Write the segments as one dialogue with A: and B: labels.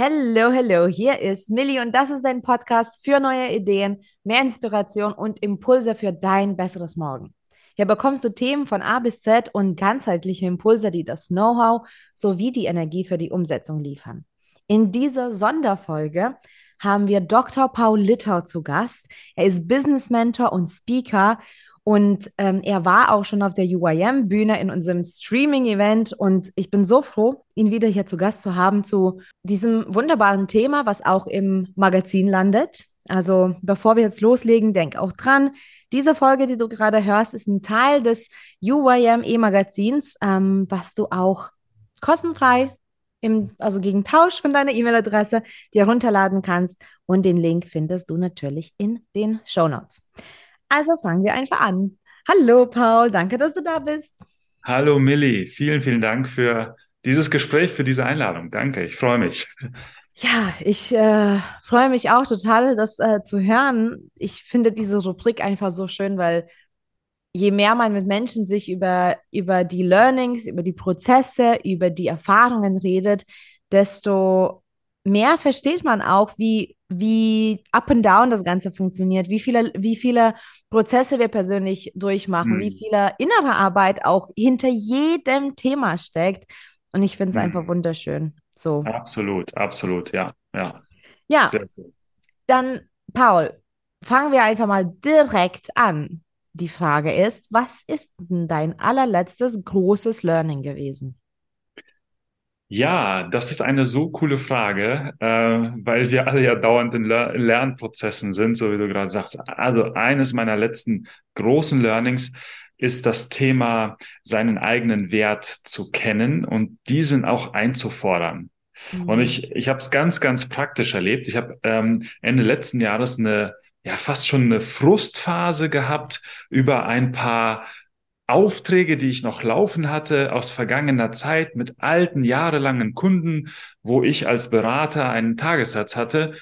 A: Hello, hello, hier ist Millie und das ist ein Podcast für neue Ideen, mehr Inspiration und Impulse für dein besseres Morgen. Hier bekommst du Themen von A bis Z und ganzheitliche Impulse, die das Know-how sowie die Energie für die Umsetzung liefern. In dieser Sonderfolge haben wir Dr. Paul Littau zu Gast. Er ist Business Mentor und Speaker und ähm, er war auch schon auf der UIM-Bühne in unserem Streaming-Event. Und ich bin so froh, ihn wieder hier zu Gast zu haben zu diesem wunderbaren Thema, was auch im Magazin landet. Also bevor wir jetzt loslegen, denk auch dran, diese Folge, die du gerade hörst, ist ein Teil des UYM E-Magazins, ähm, was du auch kostenfrei, im, also gegen Tausch von deiner E-Mail-Adresse, dir runterladen kannst. Und den Link findest du natürlich in den Show Notes. Also fangen wir einfach an. Hallo Paul, danke, dass du da bist.
B: Hallo Millie, vielen, vielen Dank für dieses Gespräch, für diese Einladung. Danke, ich freue mich.
A: Ja, ich äh, freue mich auch total, das äh, zu hören. Ich finde diese Rubrik einfach so schön, weil je mehr man mit Menschen sich über, über die Learnings, über die Prozesse, über die Erfahrungen redet, desto mehr versteht man auch, wie, wie up and down das Ganze funktioniert, wie viele, wie viele Prozesse wir persönlich durchmachen, hm. wie viele innere Arbeit auch hinter jedem Thema steckt. Und ich finde es hm. einfach wunderschön. So.
B: Absolut, absolut, ja. Ja,
A: ja dann, Paul, fangen wir einfach mal direkt an. Die Frage ist, was ist denn dein allerletztes großes Learning gewesen?
B: Ja, das ist eine so coole Frage, äh, weil wir alle ja dauernd in Ler Lernprozessen sind, so wie du gerade sagst. Also eines meiner letzten großen Learnings ist das Thema, seinen eigenen Wert zu kennen und diesen auch einzufordern. Mhm. Und ich, ich habe es ganz, ganz praktisch erlebt. Ich habe ähm, Ende letzten Jahres eine ja fast schon eine Frustphase gehabt über ein paar Aufträge, die ich noch laufen hatte aus vergangener Zeit mit alten, jahrelangen Kunden, wo ich als Berater einen Tagessatz hatte,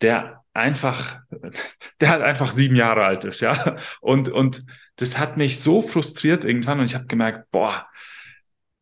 B: der einfach, der halt einfach sieben Jahre alt ist, ja. Und, und das hat mich so frustriert irgendwann und ich habe gemerkt, boah,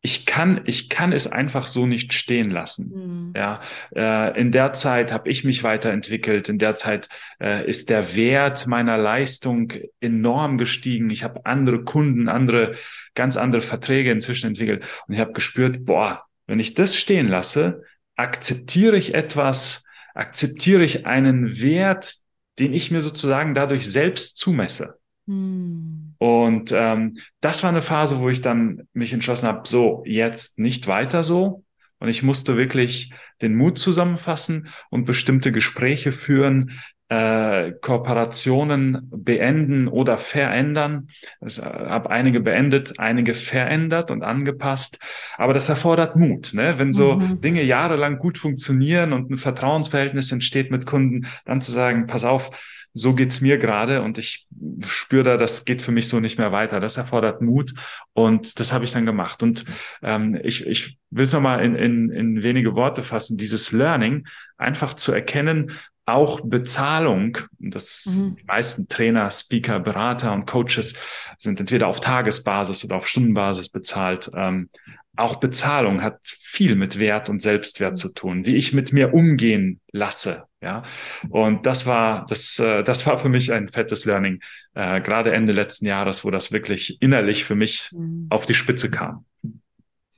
B: ich kann, ich kann es einfach so nicht stehen lassen. Mhm. Ja, äh, in der Zeit habe ich mich weiterentwickelt. In der Zeit äh, ist der Wert meiner Leistung enorm gestiegen. Ich habe andere Kunden, andere, ganz andere Verträge inzwischen entwickelt. Und ich habe gespürt, boah, wenn ich das stehen lasse, akzeptiere ich etwas, akzeptiere ich einen Wert, den ich mir sozusagen dadurch selbst zumesse. Hm. Und ähm, das war eine Phase, wo ich dann mich entschlossen habe, so, jetzt nicht weiter so. Und ich musste wirklich den Mut zusammenfassen und bestimmte Gespräche führen, äh, Kooperationen beenden oder verändern. Ich äh, habe einige beendet, einige verändert und angepasst. Aber das erfordert Mut. Ne? Wenn so mhm. Dinge jahrelang gut funktionieren und ein Vertrauensverhältnis entsteht mit Kunden, dann zu sagen, pass auf, so geht's mir gerade und ich spüre da, das geht für mich so nicht mehr weiter. Das erfordert Mut und das habe ich dann gemacht. Und ähm, ich, ich will es nochmal in, in, in wenige Worte fassen, dieses Learning einfach zu erkennen, auch Bezahlung, das mhm. die meisten Trainer, Speaker, Berater und Coaches sind entweder auf Tagesbasis oder auf Stundenbasis bezahlt. Ähm, auch Bezahlung hat viel mit Wert und Selbstwert mhm. zu tun, wie ich mit mir umgehen lasse. Ja, und das war das, äh, das war für mich ein fettes Learning, äh, gerade Ende letzten Jahres, wo das wirklich innerlich für mich mhm. auf die Spitze kam.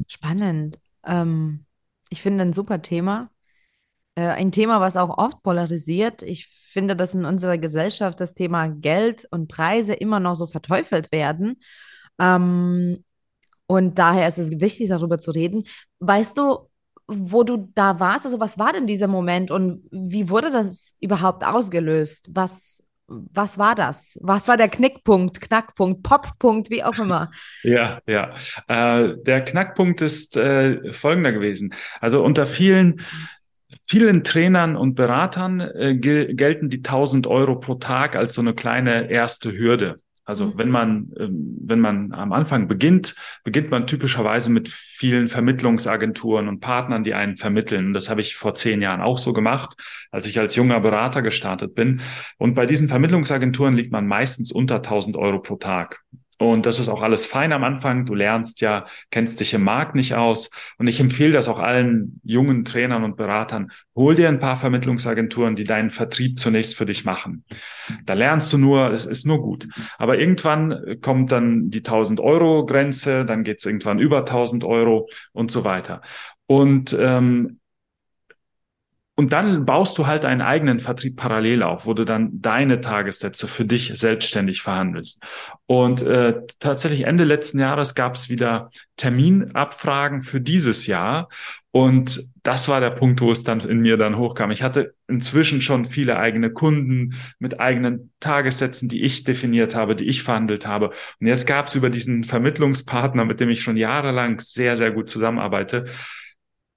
A: Spannend. Ähm, ich finde ein super Thema. Äh, ein Thema, was auch oft polarisiert. Ich finde, dass in unserer Gesellschaft das Thema Geld und Preise immer noch so verteufelt werden. Ähm, und daher ist es wichtig, darüber zu reden. Weißt du, wo du da warst? Also, was war denn dieser Moment und wie wurde das überhaupt ausgelöst? Was, was war das? Was war der Knickpunkt, Knackpunkt, Poppunkt, wie auch immer?
B: Ja, ja. Äh, der Knackpunkt ist äh, folgender gewesen. Also unter vielen vielen Trainern und Beratern äh, gel gelten die 1000 Euro pro Tag als so eine kleine erste Hürde. Also mhm. wenn man, ähm, wenn man am Anfang beginnt, beginnt man typischerweise mit vielen Vermittlungsagenturen und Partnern, die einen vermitteln. Das habe ich vor zehn Jahren auch so gemacht, als ich als junger Berater gestartet bin. Und bei diesen Vermittlungsagenturen liegt man meistens unter 1000 Euro pro Tag. Und das ist auch alles fein am Anfang. Du lernst ja, kennst dich im Markt nicht aus. Und ich empfehle das auch allen jungen Trainern und Beratern. Hol dir ein paar Vermittlungsagenturen, die deinen Vertrieb zunächst für dich machen. Da lernst du nur, es ist nur gut. Aber irgendwann kommt dann die 1000 Euro Grenze, dann geht es irgendwann über 1000 Euro und so weiter. Und ähm, und dann baust du halt einen eigenen Vertrieb parallel auf, wo du dann deine Tagessätze für dich selbstständig verhandelst. Und äh, tatsächlich Ende letzten Jahres gab es wieder Terminabfragen für dieses Jahr. Und das war der Punkt, wo es dann in mir dann hochkam. Ich hatte inzwischen schon viele eigene Kunden mit eigenen Tagessätzen, die ich definiert habe, die ich verhandelt habe. Und jetzt gab es über diesen Vermittlungspartner, mit dem ich schon jahrelang sehr, sehr gut zusammenarbeite,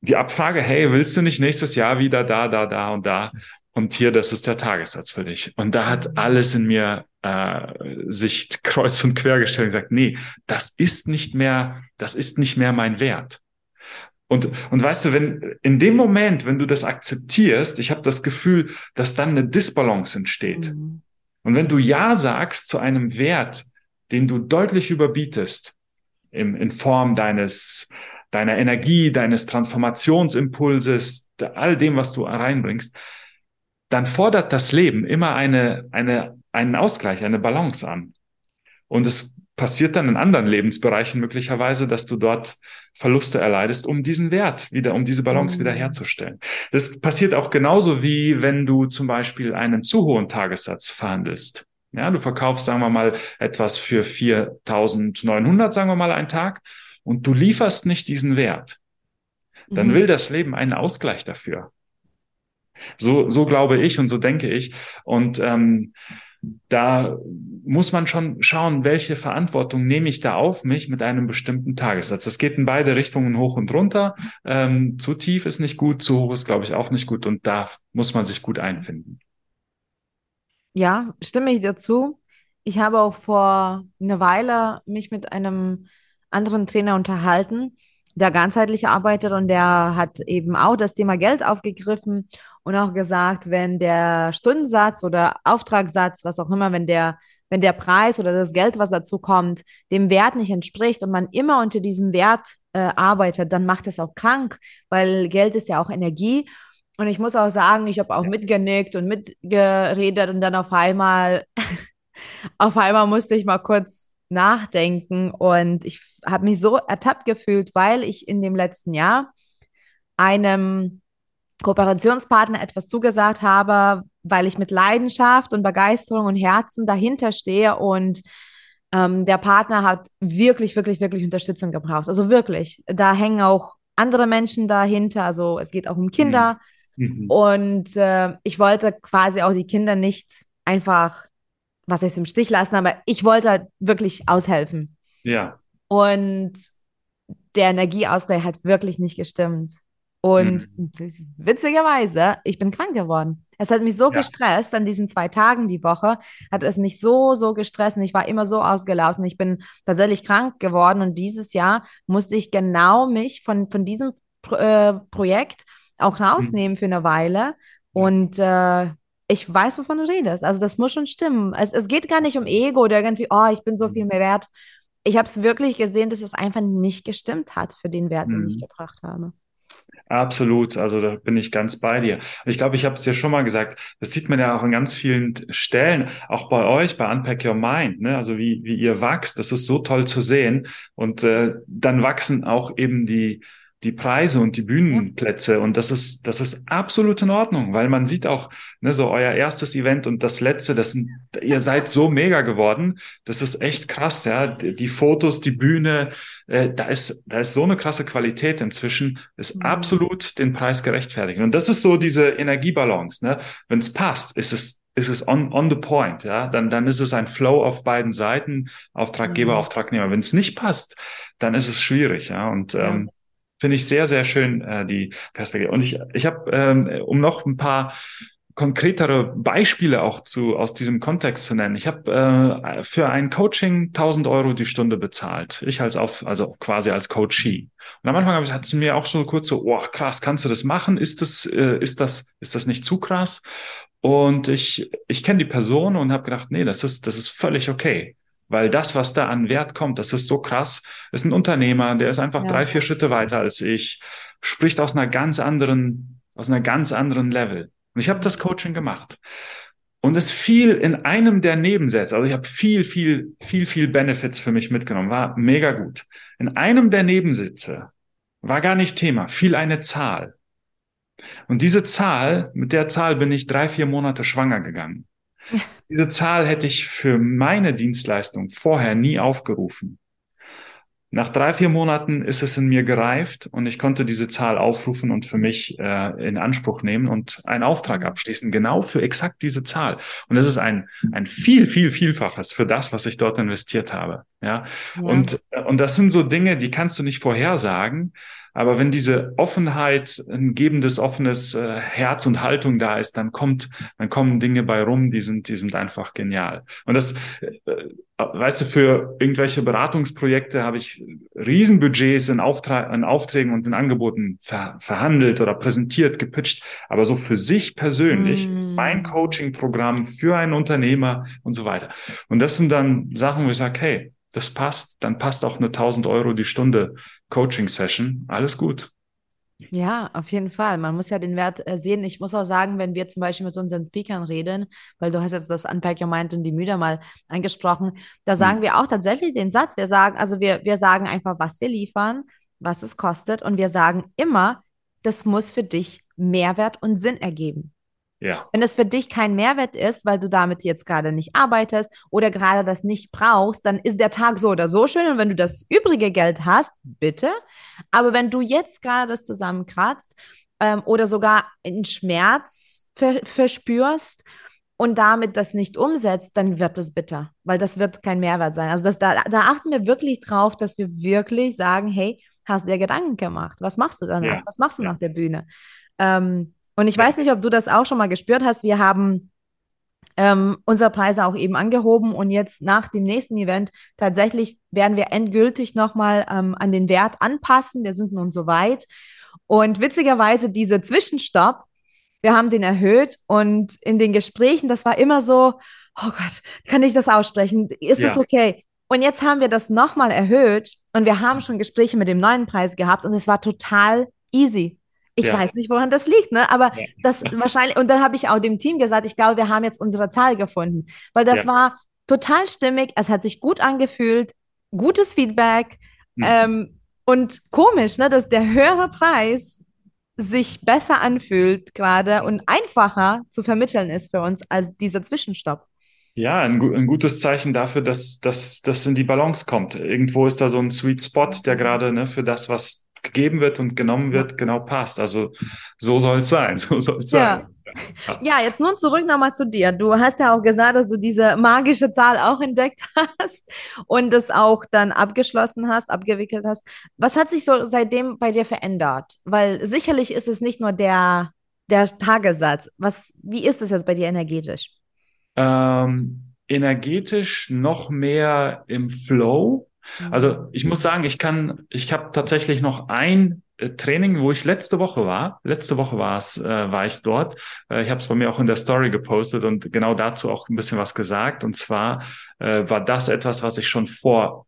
B: die Abfrage, hey, willst du nicht nächstes Jahr wieder da, da, da und da? Und hier, das ist der Tagessatz für dich. Und da hat alles in mir äh, sich kreuz und quer gestellt und gesagt, nee, das ist nicht mehr, das ist nicht mehr mein Wert. Und, und weißt du, wenn in dem Moment, wenn du das akzeptierst, ich habe das Gefühl, dass dann eine Disbalance entsteht. Mhm. Und wenn du Ja sagst zu einem Wert, den du deutlich überbietest, im, in Form deines deiner Energie, deines Transformationsimpulses, all dem, was du reinbringst, dann fordert das Leben immer eine, eine, einen Ausgleich, eine Balance an. Und es passiert dann in anderen Lebensbereichen möglicherweise, dass du dort Verluste erleidest, um diesen Wert wieder, um diese Balance mhm. wieder herzustellen. Das passiert auch genauso wie wenn du zum Beispiel einen zu hohen Tagessatz verhandelst. Ja, du verkaufst, sagen wir mal, etwas für 4.900, sagen wir mal, einen Tag und du lieferst nicht diesen Wert, dann mhm. will das Leben einen Ausgleich dafür. So, so glaube ich und so denke ich. Und ähm, da muss man schon schauen, welche Verantwortung nehme ich da auf mich mit einem bestimmten Tagessatz. Das geht in beide Richtungen hoch und runter. Ähm, zu tief ist nicht gut, zu hoch ist, glaube ich, auch nicht gut. Und da muss man sich gut einfinden.
A: Ja, stimme ich dazu. Ich habe auch vor einer Weile mich mit einem anderen Trainer unterhalten, der ganzheitlich arbeitet und der hat eben auch das Thema Geld aufgegriffen und auch gesagt, wenn der Stundensatz oder Auftragssatz, was auch immer, wenn der wenn der Preis oder das Geld, was dazu kommt, dem Wert nicht entspricht und man immer unter diesem Wert äh, arbeitet, dann macht es auch krank, weil Geld ist ja auch Energie. Und ich muss auch sagen, ich habe auch mitgenickt und mitgeredet und dann auf einmal, auf einmal musste ich mal kurz nachdenken und ich habe mich so ertappt gefühlt, weil ich in dem letzten Jahr einem Kooperationspartner etwas zugesagt habe, weil ich mit Leidenschaft und Begeisterung und Herzen dahinter stehe und ähm, der Partner hat wirklich, wirklich, wirklich Unterstützung gebraucht. Also wirklich, da hängen auch andere Menschen dahinter, also es geht auch um Kinder mhm. und äh, ich wollte quasi auch die Kinder nicht einfach was heißt im Stich lassen, aber ich wollte halt wirklich aushelfen.
B: Ja.
A: Und der Energieausgleich hat wirklich nicht gestimmt. Und mhm. witzigerweise, ich bin krank geworden. Es hat mich so ja. gestresst an diesen zwei Tagen die Woche, hat es mich so, so gestresst und ich war immer so ausgelaufen. Ich bin tatsächlich krank geworden und dieses Jahr musste ich genau mich von, von diesem Pro äh, Projekt auch mhm. rausnehmen mhm. für eine Weile. Und äh, ich weiß, wovon du redest. Also das muss schon stimmen. Es, es geht gar nicht um Ego oder irgendwie, oh, ich bin so viel mhm. mehr wert. Ich habe es wirklich gesehen, dass es einfach nicht gestimmt hat für den Wert, den ich mhm. gebracht habe.
B: Absolut, also da bin ich ganz bei dir. Ich glaube, ich habe es dir schon mal gesagt, das sieht man ja auch an ganz vielen Stellen, auch bei euch, bei Unpack Your Mind, ne? also wie, wie ihr wächst, das ist so toll zu sehen. Und äh, dann wachsen auch eben die, die Preise und die Bühnenplätze und das ist das ist absolut in Ordnung, weil man sieht auch ne, so euer erstes Event und das letzte, das sind, ihr seid so mega geworden, das ist echt krass, ja, die, Fotos, die Bühne, äh, da ist da ist so eine krasse Qualität inzwischen, ist mhm. absolut den Preis gerechtfertigt und das ist so diese Energiebalance, ne, wenn es passt, ist es ist es on, on the point, ja, dann, dann ist es ein Flow auf beiden Seiten, Auftraggeber, mhm. Auftragnehmer. Wenn es nicht passt, dann ist es schwierig, ja. Und ja. Ähm, Finde ich sehr, sehr schön, äh, die Perspektive. Und ich, ich habe, ähm, um noch ein paar konkretere Beispiele auch zu aus diesem Kontext zu nennen. Ich habe äh, für ein Coaching 1000 Euro die Stunde bezahlt. Ich als auf, also quasi als Coachee. Und am Anfang hat es mir auch so kurz so, oh krass, kannst du das machen? Ist das, äh, ist das, ist das nicht zu krass? Und ich, ich kenne die Person und habe gedacht, nee, das ist, das ist völlig okay. Weil das, was da an Wert kommt, das ist so krass. ist ein Unternehmer, der ist einfach ja. drei, vier Schritte weiter als ich, spricht aus einer ganz anderen, aus einer ganz anderen Level. Und ich habe das Coaching gemacht. Und es fiel in einem der Nebensätze, also ich habe viel, viel, viel, viel Benefits für mich mitgenommen, war mega gut. In einem der Nebensätze war gar nicht Thema, fiel eine Zahl. Und diese Zahl, mit der Zahl bin ich drei, vier Monate schwanger gegangen. Diese Zahl hätte ich für meine Dienstleistung vorher nie aufgerufen. Nach drei, vier Monaten ist es in mir gereift und ich konnte diese Zahl aufrufen und für mich äh, in Anspruch nehmen und einen Auftrag abschließen, genau für exakt diese Zahl. Und das ist ein, ein viel, viel, vielfaches für das, was ich dort investiert habe. Ja. ja. Und, und das sind so Dinge, die kannst du nicht vorhersagen. Aber wenn diese Offenheit, ein gebendes, offenes äh, Herz und Haltung da ist, dann kommt, dann kommen Dinge bei rum, die sind, die sind einfach genial. Und das, äh, weißt du, für irgendwelche Beratungsprojekte habe ich Riesenbudgets in, Auftrag, in Aufträgen und in Angeboten ver verhandelt oder präsentiert, gepitcht. Aber so für sich persönlich, mm. mein Coaching-Programm für einen Unternehmer und so weiter. Und das sind dann Sachen, wo ich sage, hey, das passt, dann passt auch eine 1000 Euro die Stunde Coaching-Session. Alles gut.
A: Ja, auf jeden Fall. Man muss ja den Wert äh, sehen. Ich muss auch sagen, wenn wir zum Beispiel mit unseren Speakern reden, weil du hast jetzt das Unpack Your Mind und die Müder mal angesprochen, da hm. sagen mhm. wir auch tatsächlich den Satz. Wir sagen, also wir, wir sagen einfach, was wir liefern, was es kostet und wir sagen immer, das muss für dich Mehrwert und Sinn ergeben. Ja. Wenn es für dich kein Mehrwert ist, weil du damit jetzt gerade nicht arbeitest oder gerade das nicht brauchst, dann ist der Tag so oder so schön. Und wenn du das übrige Geld hast, bitte. Aber wenn du jetzt gerade das zusammenkratzt ähm, oder sogar einen Schmerz ver verspürst und damit das nicht umsetzt, dann wird es bitter, weil das wird kein Mehrwert sein. Also das, da, da achten wir wirklich drauf, dass wir wirklich sagen, hey, hast du dir Gedanken gemacht? Was machst du danach? Ja. Was machst du ja. nach der Bühne? Ähm, und ich weiß nicht, ob du das auch schon mal gespürt hast. Wir haben ähm, unsere Preise auch eben angehoben und jetzt nach dem nächsten Event tatsächlich werden wir endgültig nochmal ähm, an den Wert anpassen. Wir sind nun soweit. Und witzigerweise diese Zwischenstopp, wir haben den erhöht und in den Gesprächen, das war immer so, oh Gott, kann ich das aussprechen? Ist ja. das okay? Und jetzt haben wir das nochmal erhöht und wir haben schon Gespräche mit dem neuen Preis gehabt und es war total easy. Ich ja. weiß nicht, woran das liegt, ne? Aber ja. das wahrscheinlich, und dann habe ich auch dem Team gesagt, ich glaube, wir haben jetzt unsere Zahl gefunden. Weil das ja. war total stimmig, es hat sich gut angefühlt, gutes Feedback mhm. ähm, und komisch, ne, dass der höhere Preis sich besser anfühlt gerade und einfacher zu vermitteln ist für uns als dieser Zwischenstopp.
B: Ja, ein, ein, gutes Zeichen dafür, dass das in die Balance kommt. Irgendwo ist da so ein Sweet Spot, der gerade ne, für das, was gegeben wird und genommen wird, genau passt. Also so soll es sein, so soll es ja. sein.
A: Ja. jetzt nun zurück nochmal zu dir. Du hast ja auch gesagt, dass du diese magische Zahl auch entdeckt hast und es auch dann abgeschlossen hast, abgewickelt hast. Was hat sich so seitdem bei dir verändert? Weil sicherlich ist es nicht nur der, der Tagessatz. Was, wie ist es jetzt bei dir energetisch?
B: Ähm, energetisch noch mehr im Flow. Also ich muss sagen, ich kann, ich habe tatsächlich noch ein äh, Training, wo ich letzte Woche war. Letzte Woche war es, äh, war ich dort. Äh, ich habe es bei mir auch in der Story gepostet und genau dazu auch ein bisschen was gesagt. Und zwar äh, war das etwas, was ich schon vor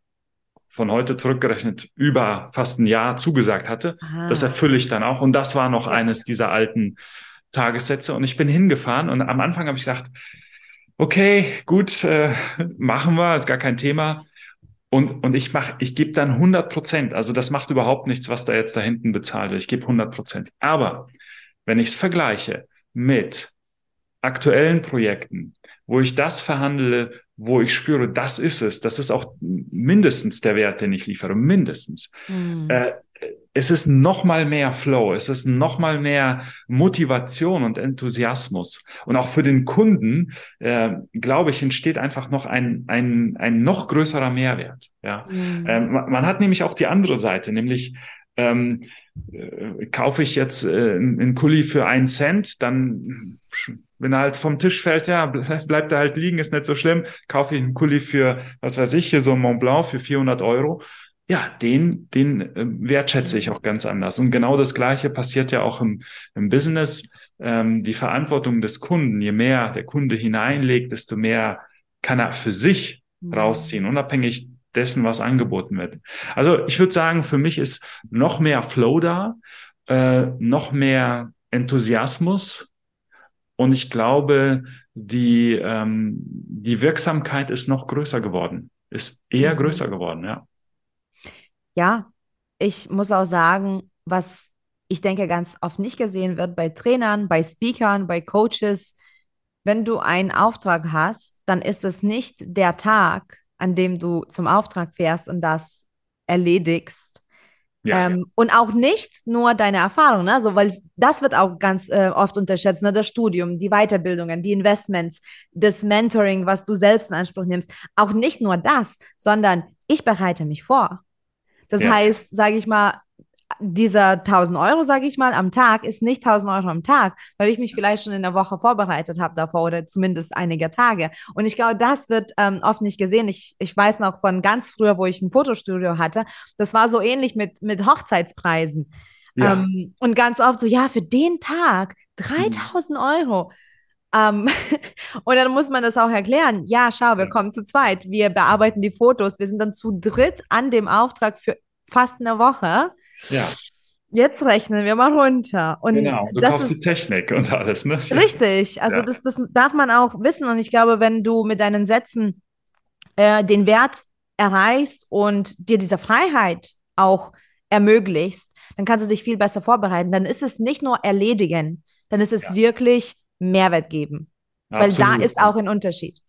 B: von heute zurückgerechnet über fast ein Jahr zugesagt hatte. Aha. Das erfülle ich dann auch. Und das war noch eines dieser alten Tagessätze. Und ich bin hingefahren und am Anfang habe ich gedacht, okay, gut, äh, machen wir, ist gar kein Thema. Und, und ich mache, ich gebe dann 100 Prozent. Also das macht überhaupt nichts, was da jetzt da hinten bezahlt wird. Ich gebe 100 Prozent. Aber wenn ich es vergleiche mit aktuellen Projekten, wo ich das verhandle, wo ich spüre, das ist es, das ist auch mindestens der Wert, den ich liefere, mindestens. Mhm. Äh, es ist noch mal mehr Flow, es ist noch mal mehr Motivation und Enthusiasmus. Und auch für den Kunden, äh, glaube ich, entsteht einfach noch ein, ein, ein noch größerer Mehrwert. Ja? Mhm. Ähm, man hat nämlich auch die andere Seite, nämlich ähm, äh, kaufe ich jetzt äh, einen Kuli für einen Cent, dann wenn er halt vom Tisch fällt, ja, bleibt er halt liegen, ist nicht so schlimm. Kaufe ich einen Kuli für, was weiß ich, hier so ein Mont Blanc für 400 Euro ja, den, den äh, wertschätze ich auch ganz anders. Und genau das Gleiche passiert ja auch im, im Business. Ähm, die Verantwortung des Kunden, je mehr der Kunde hineinlegt, desto mehr kann er für sich mhm. rausziehen, unabhängig dessen, was angeboten wird. Also ich würde sagen, für mich ist noch mehr Flow da, äh, noch mehr Enthusiasmus und ich glaube, die, ähm, die Wirksamkeit ist noch größer geworden, ist eher mhm. größer geworden, ja.
A: Ja, ich muss auch sagen, was ich denke ganz oft nicht gesehen wird bei Trainern, bei Speakern, bei Coaches, wenn du einen Auftrag hast, dann ist es nicht der Tag, an dem du zum Auftrag fährst und das erledigst. Ja, ähm, ja. Und auch nicht nur deine Erfahrung, ne? so, weil das wird auch ganz äh, oft unterschätzt, ne? das Studium, die Weiterbildungen, die Investments, das Mentoring, was du selbst in Anspruch nimmst. Auch nicht nur das, sondern ich bereite mich vor. Das ja. heißt, sage ich mal, dieser 1000 Euro, sage ich mal, am Tag ist nicht 1000 Euro am Tag, weil ich mich vielleicht schon in der Woche vorbereitet habe davor oder zumindest einige Tage. Und ich glaube, das wird ähm, oft nicht gesehen. Ich, ich weiß noch von ganz früher, wo ich ein Fotostudio hatte, das war so ähnlich mit, mit Hochzeitspreisen. Ja. Ähm, und ganz oft so, ja, für den Tag 3000 mhm. Euro. Ähm, und dann muss man das auch erklären. Ja, schau, wir kommen zu zweit. Wir bearbeiten die Fotos. Wir sind dann zu dritt an dem Auftrag für fast eine Woche.
B: Ja.
A: Jetzt rechnen wir mal runter. Und
B: genau, du
A: das
B: kaufst ist, die Technik und alles, ne?
A: Richtig, also ja. das, das darf man auch wissen. Und ich glaube, wenn du mit deinen Sätzen äh, den Wert erreichst und dir diese Freiheit auch ermöglichst, dann kannst du dich viel besser vorbereiten. Dann ist es nicht nur erledigen, dann ist es ja. wirklich Mehrwert geben. Absolut. Weil da ist auch ein Unterschied.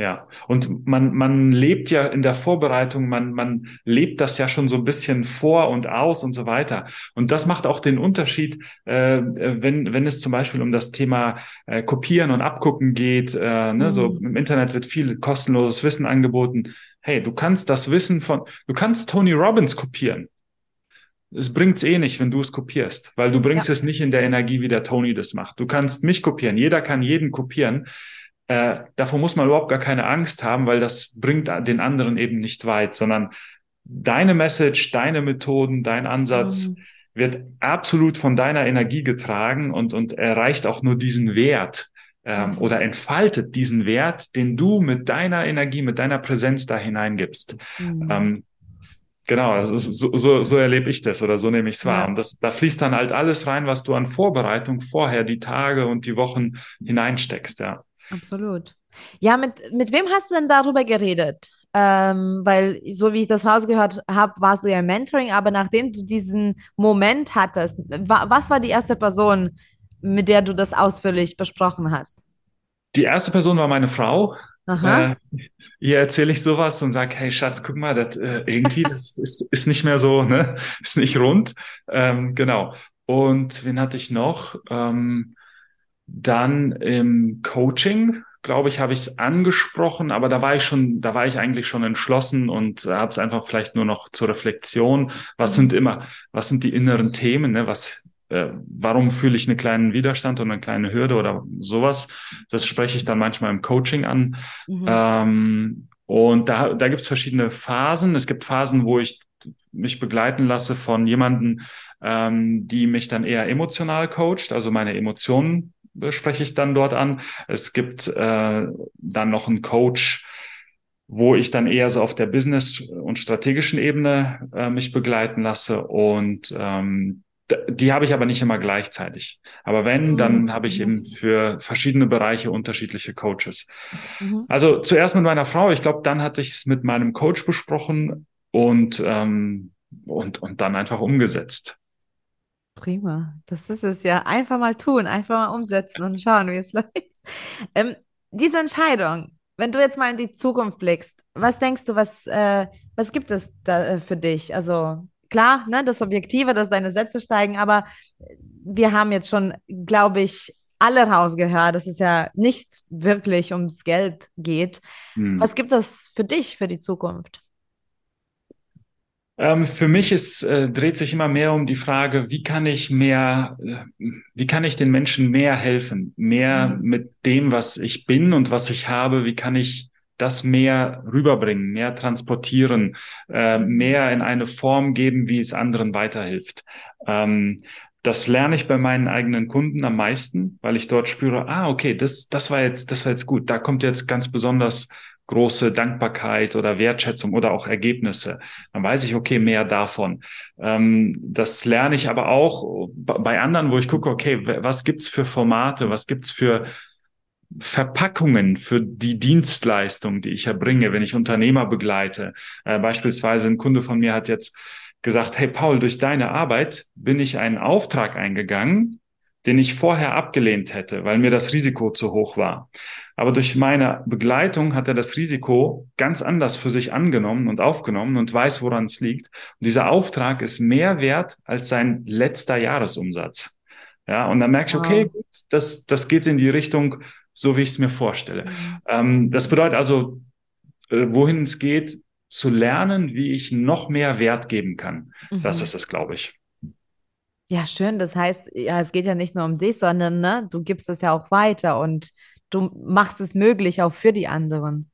B: Ja, und man, man lebt ja in der Vorbereitung, man, man lebt das ja schon so ein bisschen vor und aus und so weiter. Und das macht auch den Unterschied, äh, wenn, wenn es zum Beispiel um das Thema äh, Kopieren und Abgucken geht. Äh, ne? Mhm. So im Internet wird viel kostenloses Wissen angeboten. Hey, du kannst das Wissen von, du kannst Tony Robbins kopieren. Es bringt's eh nicht, wenn du es kopierst, weil du bringst ja. es nicht in der Energie, wie der Tony das macht. Du kannst mich kopieren. Jeder kann jeden kopieren. Äh, davor muss man überhaupt gar keine Angst haben, weil das bringt den anderen eben nicht weit, sondern deine Message, deine Methoden, dein Ansatz mhm. wird absolut von deiner Energie getragen und, und erreicht auch nur diesen Wert ähm, mhm. oder entfaltet diesen Wert, den du mit deiner Energie, mit deiner Präsenz da hineingibst. Mhm. Ähm, Genau, also so, so, so erlebe ich das oder so nehme ich es wahr. Ja. Und das, da fließt dann halt alles rein, was du an Vorbereitung vorher, die Tage und die Wochen hineinsteckst, ja.
A: Absolut. Ja, mit, mit wem hast du denn darüber geredet? Ähm, weil, so wie ich das rausgehört habe, warst du ja im Mentoring, aber nachdem du diesen Moment hattest, wa was war die erste Person, mit der du das ausführlich besprochen hast?
B: Die erste Person war meine Frau. Äh, ihr erzähle ich sowas und sage, hey Schatz, guck mal, das, äh, irgendwie, das ist, ist nicht mehr so, ne? ist nicht rund. Ähm, genau. Und wen hatte ich noch? Ähm, dann im Coaching, glaube ich, habe ich es angesprochen, aber da war ich schon, da war ich eigentlich schon entschlossen und habe es einfach vielleicht nur noch zur Reflexion. Was sind immer, was sind die inneren Themen? Ne? Was, äh, warum fühle ich einen kleinen Widerstand oder eine kleine Hürde oder sowas? Das spreche ich dann manchmal im Coaching an. Mhm. Ähm, und da, da gibt es verschiedene Phasen. Es gibt Phasen, wo ich mich begleiten lasse von jemanden, ähm, die mich dann eher emotional coacht, also meine Emotionen spreche ich dann dort an. Es gibt äh, dann noch einen Coach, wo ich dann eher so auf der Business- und strategischen Ebene äh, mich begleiten lasse. Und ähm, die habe ich aber nicht immer gleichzeitig. Aber wenn, dann mhm. habe ich eben für verschiedene Bereiche unterschiedliche Coaches. Mhm. Also zuerst mit meiner Frau. Ich glaube, dann hatte ich es mit meinem Coach besprochen und, ähm, und, und dann einfach umgesetzt.
A: Prima. Das ist es ja. Einfach mal tun, einfach mal umsetzen und schauen, wie es läuft. Ähm, diese Entscheidung, wenn du jetzt mal in die Zukunft blickst, was denkst du, was, äh, was gibt es da äh, für dich? Also klar, ne, das Objektive, dass deine Sätze steigen, aber wir haben jetzt schon, glaube ich, alle rausgehört, dass es ja nicht wirklich ums Geld geht. Hm. Was gibt es für dich für die Zukunft?
B: Ähm, für mich ist, äh, dreht sich immer mehr um die Frage, wie kann ich mehr, äh, wie kann ich den Menschen mehr helfen, mehr mhm. mit dem, was ich bin und was ich habe, wie kann ich das mehr rüberbringen, mehr transportieren, äh, mehr in eine Form geben, wie es anderen weiterhilft. Ähm, das lerne ich bei meinen eigenen Kunden am meisten, weil ich dort spüre, ah, okay, das, das war jetzt, das war jetzt gut. Da kommt jetzt ganz besonders große Dankbarkeit oder Wertschätzung oder auch Ergebnisse. Dann weiß ich, okay, mehr davon. Ähm, das lerne ich aber auch bei anderen, wo ich gucke, okay, was gibt's für Formate, was gibt's für Verpackungen für die Dienstleistung, die ich erbringe, wenn ich Unternehmer begleite. Äh, beispielsweise ein Kunde von mir hat jetzt gesagt, hey Paul, durch deine Arbeit bin ich einen Auftrag eingegangen, den ich vorher abgelehnt hätte, weil mir das Risiko zu hoch war. Aber durch meine Begleitung hat er das Risiko ganz anders für sich angenommen und aufgenommen und weiß, woran es liegt. Und dieser Auftrag ist mehr wert als sein letzter Jahresumsatz. Ja, und dann merke ich, okay, wow. das, das geht in die Richtung, so wie ich es mir vorstelle. Mhm. Ähm, das bedeutet also, äh, wohin es geht, zu lernen, wie ich noch mehr Wert geben kann. Mhm. Das ist es, glaube ich.
A: Ja, schön. Das heißt, ja, es geht ja nicht nur um dich, sondern ne, du gibst es ja auch weiter und du machst es möglich auch für die anderen.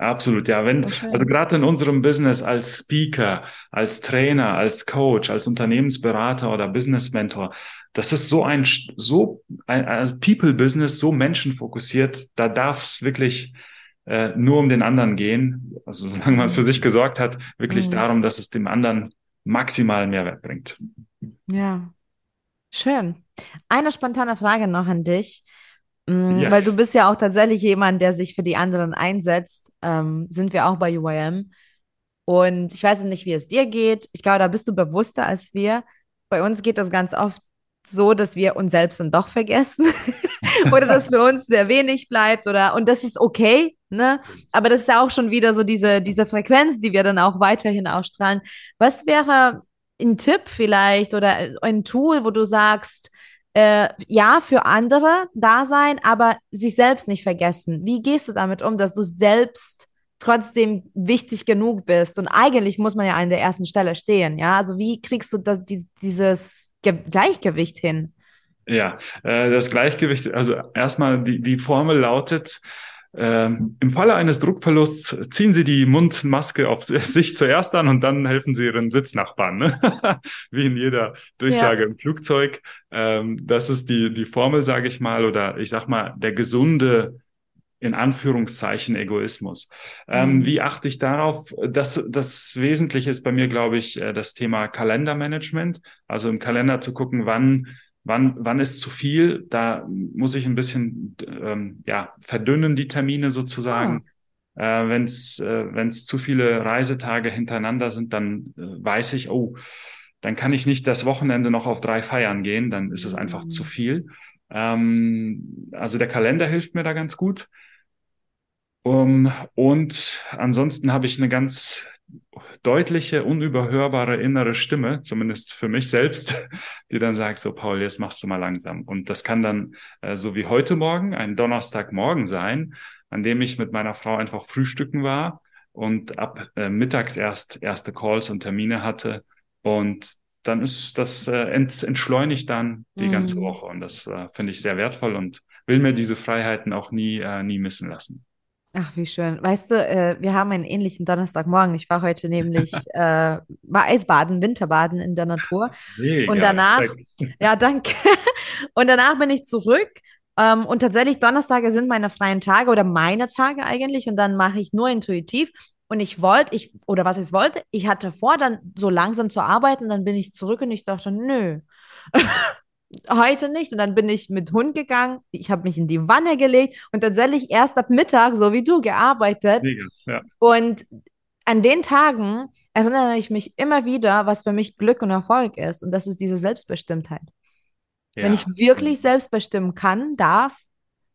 B: Absolut, ja. Wenn, also gerade in unserem Business als Speaker, als Trainer, als Coach, als Unternehmensberater oder Business Mentor, das ist so ein, so ein, ein People-Business, so menschenfokussiert, da darf es wirklich äh, nur um den anderen gehen. Also solange man für sich gesorgt hat, wirklich mhm. darum, dass es dem anderen maximal Mehrwert bringt.
A: Ja, schön. Eine spontane Frage noch an dich. Mm, yes. Weil du bist ja auch tatsächlich jemand, der sich für die anderen einsetzt. Ähm, sind wir auch bei UIM. Und ich weiß nicht, wie es dir geht. Ich glaube, da bist du bewusster als wir. Bei uns geht das ganz oft so, dass wir uns selbst dann doch vergessen oder dass für uns sehr wenig bleibt oder und das ist okay, ne? Aber das ist ja auch schon wieder so diese, diese Frequenz, die wir dann auch weiterhin ausstrahlen. Was wäre ein Tipp vielleicht oder ein Tool, wo du sagst, äh, ja, für andere da sein, aber sich selbst nicht vergessen. Wie gehst du damit um, dass du selbst trotzdem wichtig genug bist? Und eigentlich muss man ja an der ersten Stelle stehen, ja? Also wie kriegst du das, die, dieses Ge Gleichgewicht hin?
B: Ja, äh, das Gleichgewicht, also erstmal die, die Formel lautet, ähm, Im Falle eines Druckverlusts ziehen Sie die Mundmaske auf sich zuerst an und dann helfen Sie Ihren Sitznachbarn, ne? wie in jeder Durchsage ja. im Flugzeug. Ähm, das ist die, die Formel, sage ich mal, oder ich sag mal, der gesunde in Anführungszeichen Egoismus. Ähm, mhm. Wie achte ich darauf? Das, das Wesentliche ist bei mir, glaube ich, äh, das Thema Kalendermanagement. Also im Kalender zu gucken, wann, wann, wann ist zu viel. Da muss ich ein bisschen ähm, ja, verdünnen, die Termine sozusagen. Oh. Äh, Wenn es äh, wenn's zu viele Reisetage hintereinander sind, dann äh, weiß ich, oh, dann kann ich nicht das Wochenende noch auf drei Feiern gehen, dann ist es einfach mhm. zu viel. Ähm, also der Kalender hilft mir da ganz gut. Um, und ansonsten habe ich eine ganz deutliche, unüberhörbare innere Stimme, zumindest für mich selbst, die dann sagt, so Paul, jetzt machst du mal langsam. Und das kann dann äh, so wie heute Morgen, ein Donnerstagmorgen sein, an dem ich mit meiner Frau einfach frühstücken war und ab äh, mittags erst erste Calls und Termine hatte. Und dann ist das äh, ent entschleunigt dann die mhm. ganze Woche. Und das äh, finde ich sehr wertvoll und will mir diese Freiheiten auch nie, äh, nie missen lassen.
A: Ach, wie schön. Weißt du, äh, wir haben einen ähnlichen Donnerstagmorgen. Ich war heute nämlich äh, war Eisbaden, Winterbaden in der Natur. Mega, und danach, ja, danke. Und danach bin ich zurück. Ähm, und tatsächlich, Donnerstage sind meine freien Tage oder meine Tage eigentlich. Und dann mache ich nur intuitiv. Und ich wollte, ich, oder was ich wollte, ich hatte vor, dann so langsam zu arbeiten. Dann bin ich zurück und ich dachte, nö. Heute nicht. Und dann bin ich mit Hund gegangen, ich habe mich in die Wanne gelegt und tatsächlich erst ab Mittag, so wie du, gearbeitet. Ja. Und an den Tagen erinnere ich mich immer wieder, was für mich Glück und Erfolg ist. Und das ist diese Selbstbestimmtheit. Ja. Wenn ich wirklich selbst bestimmen kann, darf,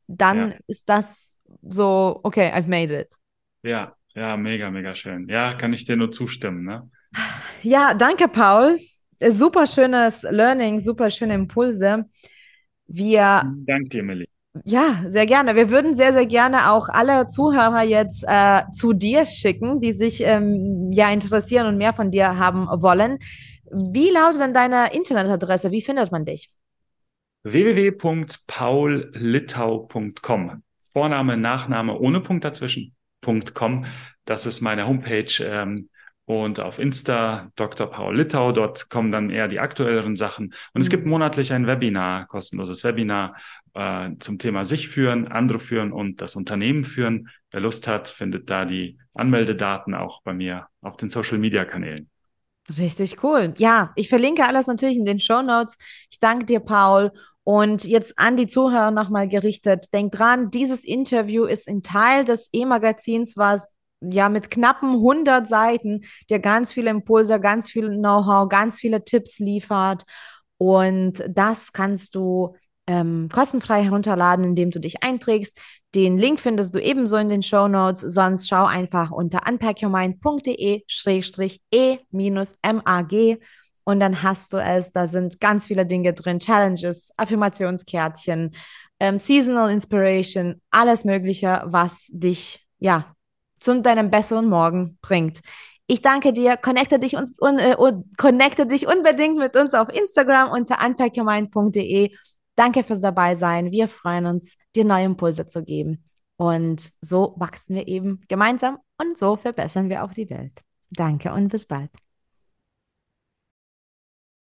A: dann ja. ist das so, okay, I've made it.
B: Ja, ja, mega, mega schön. Ja, kann ich dir nur zustimmen, ne?
A: Ja, danke, Paul super schönes Learning, super schöne Impulse. Wir.
B: Danke dir, Melly.
A: Ja, sehr gerne. Wir würden sehr, sehr gerne auch alle Zuhörer jetzt äh, zu dir schicken, die sich ähm, ja interessieren und mehr von dir haben wollen. Wie lautet denn deine Internetadresse? Wie findet man dich?
B: www.paullitau.com. Vorname, Nachname ohne Punkt dazwischen.com. Das ist meine Homepage. Ähm, und auf Insta Dr. Paul Littau, dort kommen dann eher die aktuelleren Sachen. Und mhm. es gibt monatlich ein Webinar, kostenloses Webinar äh, zum Thema sich führen, andere führen und das Unternehmen führen. wer Lust hat, findet da die Anmeldedaten auch bei mir auf den Social-Media-Kanälen.
A: Richtig cool. Ja, ich verlinke alles natürlich in den Show Notes. Ich danke dir, Paul. Und jetzt an die Zuhörer nochmal gerichtet. Denk dran, dieses Interview ist ein Teil des E-Magazins, was ja mit knappen 100 Seiten dir ganz viele Impulse, ganz viel Know-how, ganz viele Tipps liefert. Und das kannst du ähm, kostenfrei herunterladen, indem du dich einträgst. Den Link findest du ebenso in den Show Notes. Sonst schau einfach unter unpackyourmind.de-e-mag und dann hast du es. Da sind ganz viele Dinge drin: Challenges, Affirmationskärtchen, ähm, Seasonal Inspiration, alles Mögliche, was dich ja zu deinem besseren Morgen bringt. Ich danke dir. Connecte dich, uns, un, äh, connecte dich unbedingt mit uns auf Instagram unter unpackyourmind.de. Danke fürs Dabeisein. Wir freuen uns, dir neue Impulse zu geben. Und so wachsen wir eben gemeinsam und so verbessern wir auch die Welt. Danke und bis bald.